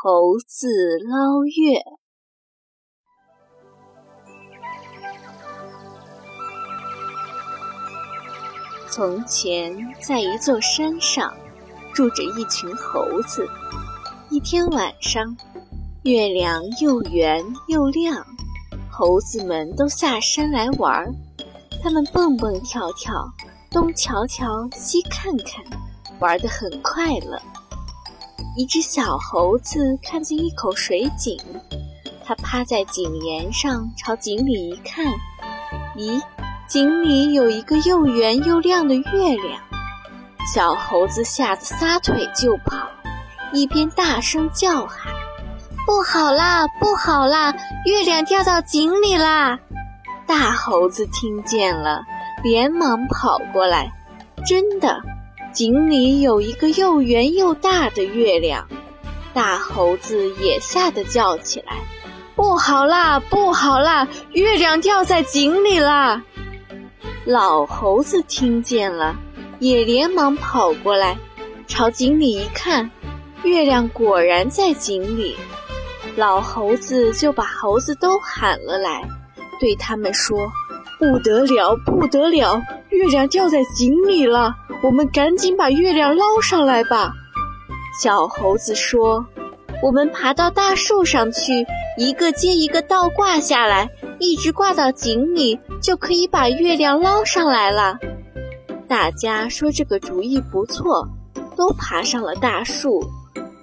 猴子捞月。从前，在一座山上，住着一群猴子。一天晚上，月亮又圆又亮，猴子们都下山来玩儿。他们蹦蹦跳跳，东瞧瞧，西看看，玩得很快乐。一只小猴子看见一口水井，它趴在井沿上，朝井里一看，咦，井里有一个又圆又亮的月亮。小猴子吓得撒腿就跑，一边大声叫喊：“不好啦，不好啦，月亮掉到井里啦！”大猴子听见了，连忙跑过来，真的。井里有一个又圆又大的月亮，大猴子也吓得叫起来：“不好啦，不好啦，月亮掉在井里啦！”老猴子听见了，也连忙跑过来，朝井里一看，月亮果然在井里。老猴子就把猴子都喊了来，对他们说：“不得了，不得了，月亮掉在井里了！”我们赶紧把月亮捞上来吧！小猴子说：“我们爬到大树上去，一个接一个倒挂下来，一直挂到井里，就可以把月亮捞上来了。”大家说这个主意不错，都爬上了大树。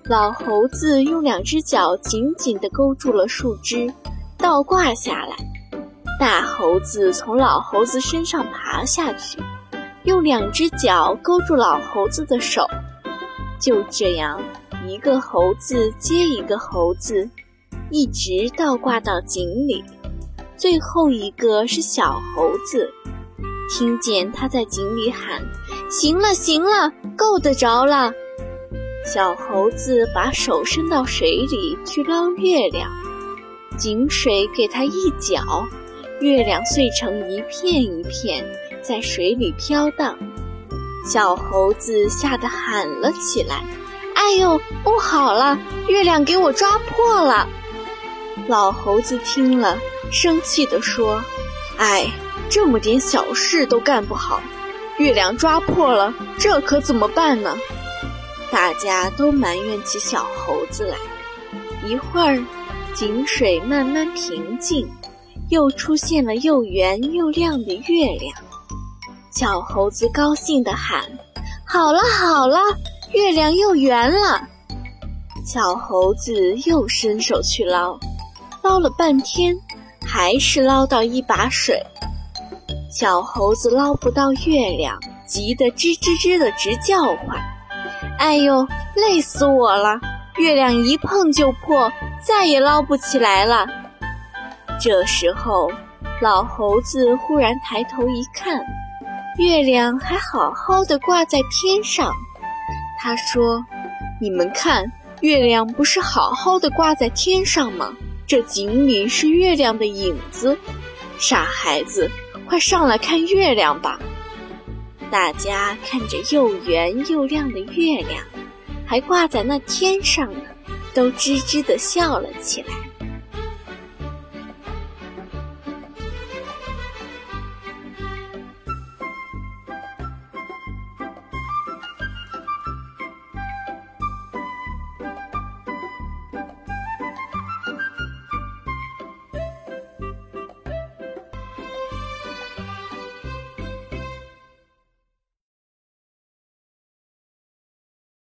老猴子用两只脚紧紧地勾住了树枝，倒挂下来。大猴子从老猴子身上爬下去。用两只脚勾住老猴子的手，就这样，一个猴子接一个猴子，一直倒挂到井里。最后一个是小猴子，听见他在井里喊：“行了，行了，够得着了。”小猴子把手伸到水里去捞月亮，井水给他一搅，月亮碎成一片一片。在水里飘荡，小猴子吓得喊了起来：“哎呦，不好了，月亮给我抓破了！”老猴子听了，生气地说：“哎，这么点小事都干不好，月亮抓破了，这可怎么办呢？”大家都埋怨起小猴子来。一会儿，井水慢慢平静，又出现了又圆又亮的月亮。小猴子高兴地喊：“好了好了，月亮又圆了。”小猴子又伸手去捞，捞了半天，还是捞到一把水。小猴子捞不到月亮，急得吱吱吱的直叫唤：“哎呦，累死我了！月亮一碰就破，再也捞不起来了。”这时候，老猴子忽然抬头一看。月亮还好好的挂在天上，他说：“你们看，月亮不是好好的挂在天上吗？这井里是月亮的影子。傻孩子，快上来看月亮吧！”大家看着又圆又亮的月亮，还挂在那天上呢，都吱吱地笑了起来。